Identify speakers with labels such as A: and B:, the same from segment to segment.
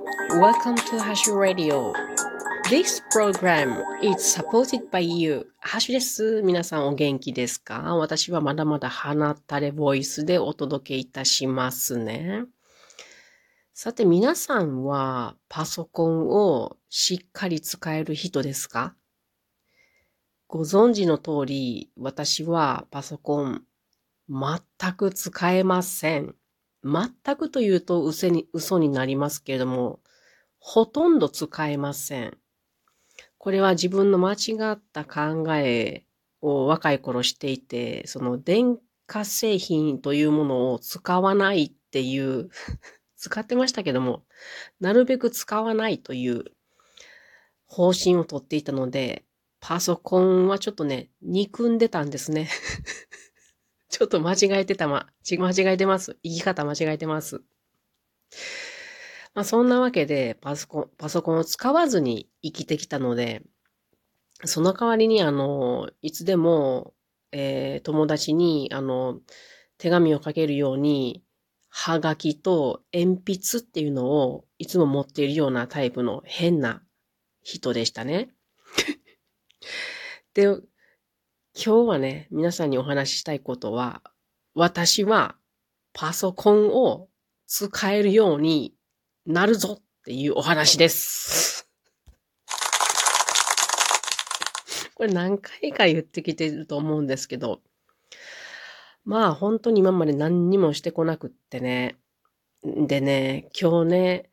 A: Welcome to Hash Radio. This program is supported by you. ハッシュです。皆さんお元気ですか私はまだまだ鼻たれボイスでお届けいたしますね。さて皆さんはパソコンをしっかり使える人ですかご存知の通り、私はパソコン全く使えません。全くというと嘘に嘘になりますけれども、ほとんど使えません。これは自分の間違った考えを若い頃していて、その電化製品というものを使わないっていう 使ってましたけども、なるべく使わないという方針をとっていたので、パソコンはちょっとね、憎んでたんですね。ちょっと間違えてたま、間違えてます。言い方間違えてます。まあそんなわけでパソコン、パソコンを使わずに生きてきたので、その代わりにあの、いつでも、えー、友達にあの、手紙を書けるように、はがきと鉛筆っていうのをいつも持っているようなタイプの変な人でしたね。で、今日はね、皆さんにお話ししたいことは、私はパソコンを使えるようになるぞっていうお話です。これ何回か言ってきてると思うんですけど、まあ本当に今まで何にもしてこなくってね。でね、今日ね、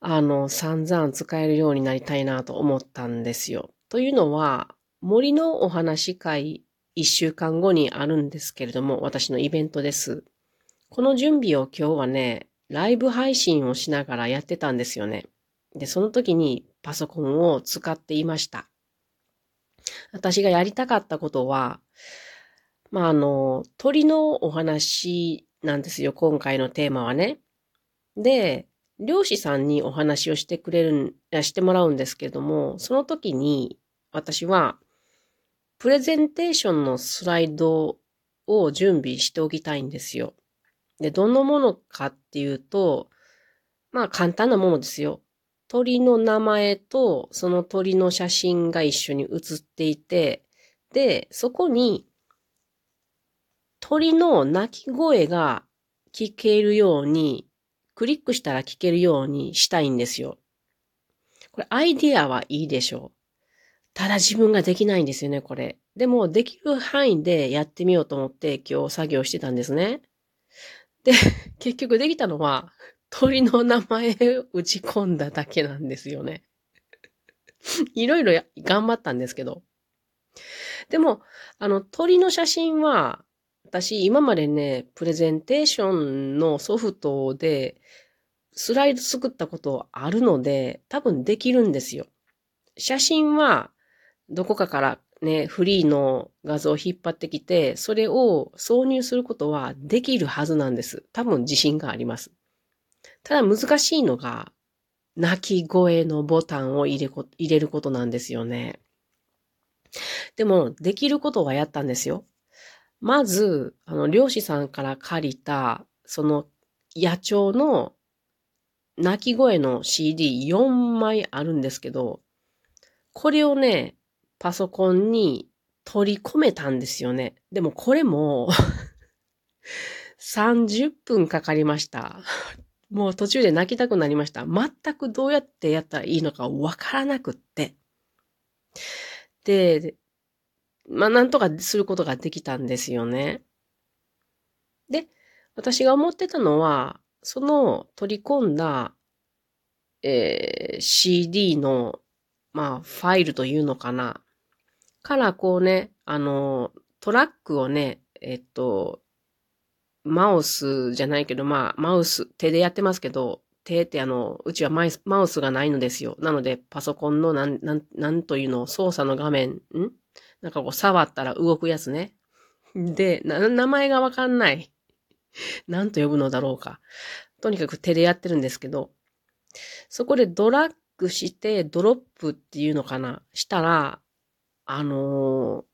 A: あの、散々使えるようになりたいなと思ったんですよ。というのは、森のお話会一週間後にあるんですけれども、私のイベントです。この準備を今日はね、ライブ配信をしながらやってたんですよね。で、その時にパソコンを使っていました。私がやりたかったことは、まあ、あの、鳥のお話なんですよ、今回のテーマはね。で、漁師さんにお話をしてくれる、してもらうんですけれども、その時に私はプレゼンテーションのスライドを準備しておきたいんですよ。で、どのものかっていうと、まあ簡単なものですよ。鳥の名前とその鳥の写真が一緒に写っていて、で、そこに鳥の鳴き声が聞けるように、クリックしたら聞けるようにしたいんですよ。これアイディアはいいでしょう。ただ自分ができないんですよね、これ。でも、できる範囲でやってみようと思って今日作業してたんですね。で、結局できたのは、鳥の名前打ち込んだだけなんですよね。いろいろ頑張ったんですけど。でも、あの、鳥の写真は、私、今までね、プレゼンテーションのソフトで、スライド作ったことあるので、多分できるんですよ。写真はどこかからね、フリーの画像を引っ張ってきて、それを挿入することはできるはずなんです。多分自信があります。ただ難しいのが、鳴き声のボタンを入れこ入れることなんですよね。でも、できることはやったんですよ。まず、あの、漁師さんから借りた、その、野鳥の鳴き声の CD4 枚あるんですけど、これをね、パソコンに取り込めたんですよね。でもこれも 30分かかりました。もう途中で泣きたくなりました。全くどうやってやったらいいのかわからなくって。で、まあなんとかすることができたんですよね。で、私が思ってたのは、その取り込んだ、えー、CD の、まあファイルというのかな。からこうね、あの、トラックをね、えっと、マウスじゃないけど、まあ、マウス、手でやってますけど、手ってあの、うちはマウスがないのですよ。なので、パソコンのなん、なん、なんというの、操作の画面、ん？なんかこう、触ったら動くやつね。で、な、名前がわかんない。なんと呼ぶのだろうか。とにかく手でやってるんですけど、そこでドラッグしてドロップっていうのかなしたら、あの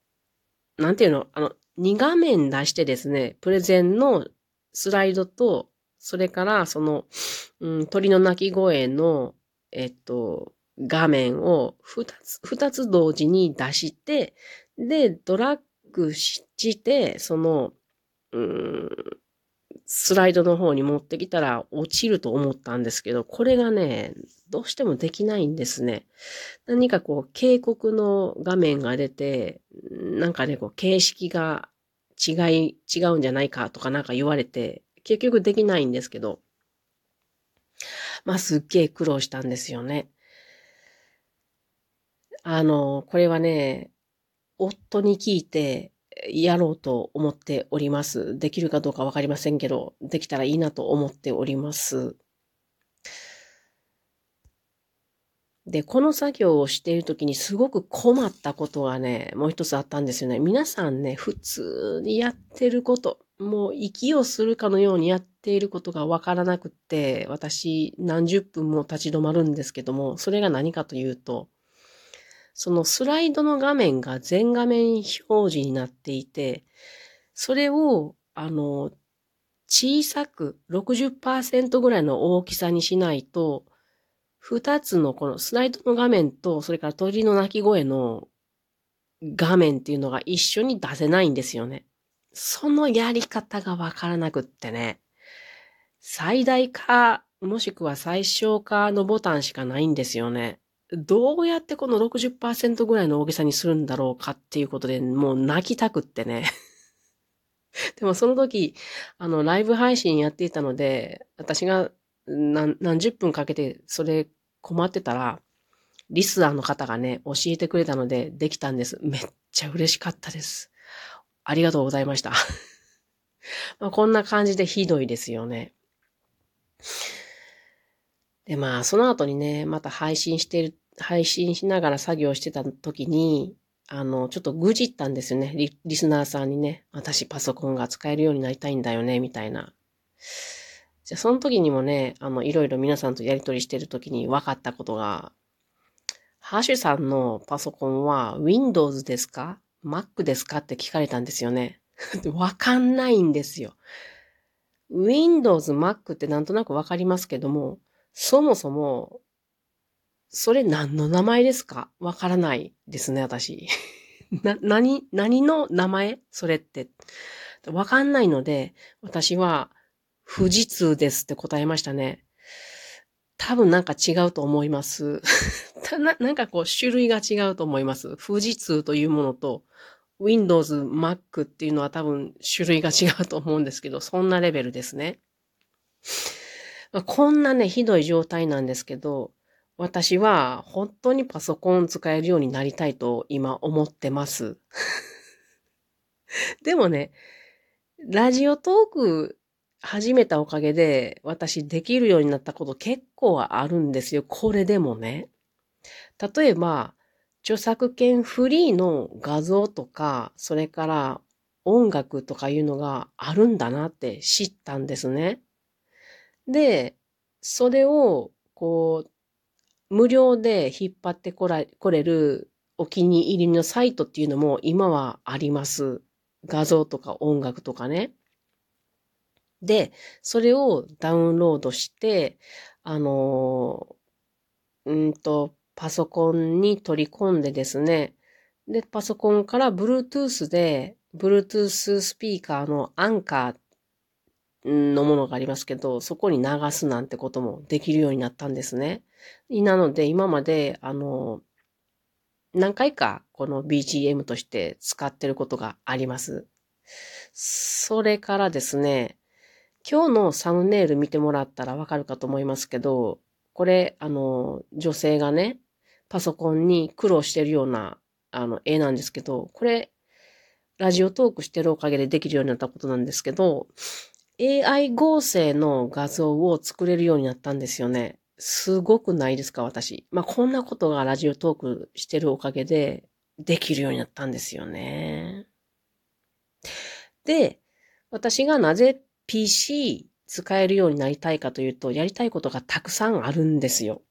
A: ー、なんていうの、あの、2画面出してですね、プレゼンのスライドとそれから、その、うん、鳥の鳴き声の、えっと、画面を二つ、二つ同時に出して、で、ドラッグして、その、うん、スライドの方に持ってきたら落ちると思ったんですけど、これがね、どうしてもできないんですね。何かこう、警告の画面が出て、なんかね、こう、形式が違い、違うんじゃないかとかなんか言われて、結局できないんですけど、まあ、すっげえ苦労したんですよね。あの、これはね、夫に聞いて、やろうと思っております。できるかどうかわかりませんけど、できたらいいなと思っております。で、この作業をしているときにすごく困ったことがね、もう一つあったんですよね。皆さんね、普通にやってること、もう息をするかのようにやっていることがわからなくって、私何十分も立ち止まるんですけども、それが何かというと、そのスライドの画面が全画面表示になっていて、それを、あの、小さく60%ぐらいの大きさにしないと、二つのこのスライドの画面と、それから鳥の鳴き声の画面っていうのが一緒に出せないんですよね。そのやり方がわからなくってね。最大化、もしくは最小化のボタンしかないんですよね。どうやってこの60%ぐらいの大げさにするんだろうかっていうことでもう泣きたくってね。でもその時、あの、ライブ配信やっていたので、私が何何十分かけてそれ困ってたら、リスナーの方がね、教えてくれたのでできたんです。めっちゃ嬉しかったです。ありがとうございました。まあこんな感じでひどいですよね。で、まあ、その後にね、また配信してる、配信しながら作業してた時に、あの、ちょっとぐじったんですよね。リリスナーさんにね、私パソコンが使えるようになりたいんだよね、みたいな。じゃ、その時にもね、あの、いろいろ皆さんとやりとりしてる時に分かったことが、ハッシュさんのパソコンは Windows ですか ?Mac ですか？って聞かれたんですよね。わかんないんですよ。Windows、Mac ってなんとなくわかりますけども、そもそも、それ何の名前ですか？わからないですね、私。な、何、何の名前？それって。わかんないので、私は、富士通ですって答えましたね。多分なんか違うと思います。ななんかこう種類が違うと思います。富士通というものと Windows、Mac っていうのは多分種類が違うと思うんですけど、そんなレベルですね。まあ、こんなね、ひどい状態なんですけど、私は本当にパソコン使えるようになりたいと今思ってます。でもね、ラジオトーク始めたおかげで私できるようになったこと結構あるんですよ。これでもね。例えば、著作権フリーの画像とか、それから音楽とかいうのがあるんだなって知ったんですね。で、それを、こう、無料で引っ張ってこらこれるお気に入りのサイトっていうのも今はあります。画像とか音楽とかね。で、それをダウンロードして、あの、うんと、パソコンに取り込んでですね、で、パソコンから Bluetooth で、Bluetooth スピーカーのアンカーのものがありますけど、そこに流すなんてこともできるようになったんですね。なので、今まで、あの、何回かこの BGM として使ってることがあります。それからですね、今日のサムネイル見てもらったらわかるかと思いますけど、これ、あの、女性がね、パソコンに苦労してるような、あの、絵なんですけど、これ、ラジオトークしてるおかげでできるようになったことなんですけど、AI 合成の画像を作れるようになったんですよね。すごくないですか、私。まあ、こんなことがラジオトークしてるおかげでできるようになったんですよね。で、私がなぜ PC 使えるようになりたいかというと、やりたいことがたくさんあるんですよ。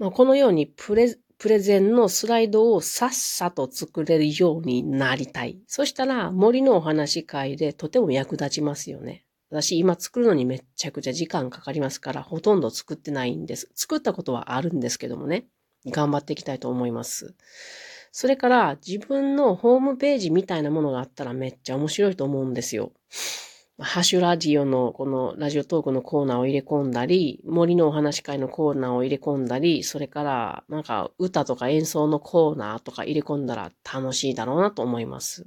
A: まあ、このようにプレプレゼンのスライドをさっさと作れるようになりたい。そしたら森のお話会でとても役立ちますよね。私今作るのにめっちゃくちゃ時間かかりますから、ほとんど作ってないんです。作ったことはあるんですけどもね。頑張っていきたいと思います。それから自分のホームページみたいなものがあったらめっちゃ面白いと思うんですよ。ハッシュラジオのこのラジオトークのコーナーを入れ込んだり、森のお話会のコーナーを入れ込んだり、それからなんか歌とか演奏のコーナーとか入れ込んだら楽しいだろうなと思います。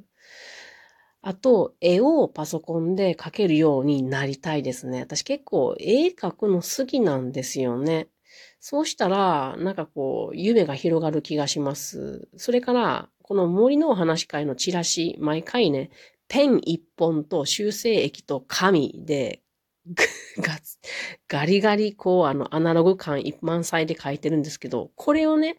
A: あと、絵をパソコンで描けるようになりたいですね。私結構絵描くの好きなんですよね。そうしたら、なんかこう、夢が広がる気がします。それから、この森のお話会のチラシ、毎回ね、ペン一本と修正液と紙で、ガガリガリこうあのアナログ感一満載で書いてるんですけど、これをね、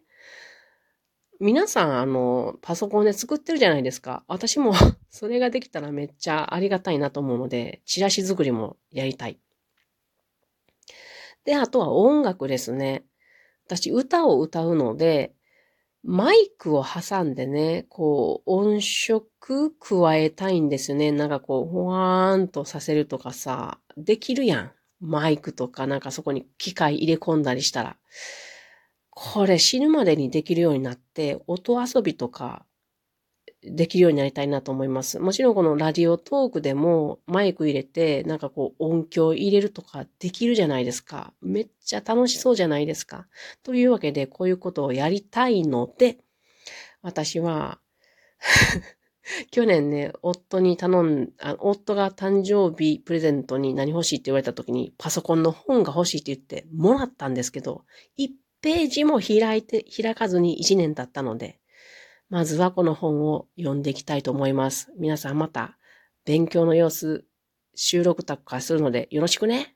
A: 皆さんあのパソコンで作ってるじゃないですか。私も それができたらめっちゃありがたいなと思うので、チラシ作りもやりたい。で、あとは音楽ですね。私歌を歌うので、マイクを挟んでね、こう、音色加えたいんですよね。なんかこう、ほわーんとさせるとかさ、できるやん。マイクとかなんかそこに機械入れ込んだりしたら。これ死ぬまでにできるようになって、音遊びとかできるようになりたいなと思います。もちろんこのラジオトークでもマイク入れて、なんかこう音響入れるとかできるじゃないですか。めっちゃ楽しそうじゃないですか。というわけで、こういうことをやりたいので、私は 去年ね、夫に頼ん、あ夫が誕生日プレゼントに何欲しいって言われた時に、パソコンの本が欲しいって言ってもらったんですけど、1ページも開いて、開かずに1年経ったので、まずはこの本を読んでいきたいと思います。皆さんまた勉強の様子収録とかするのでよろしくね。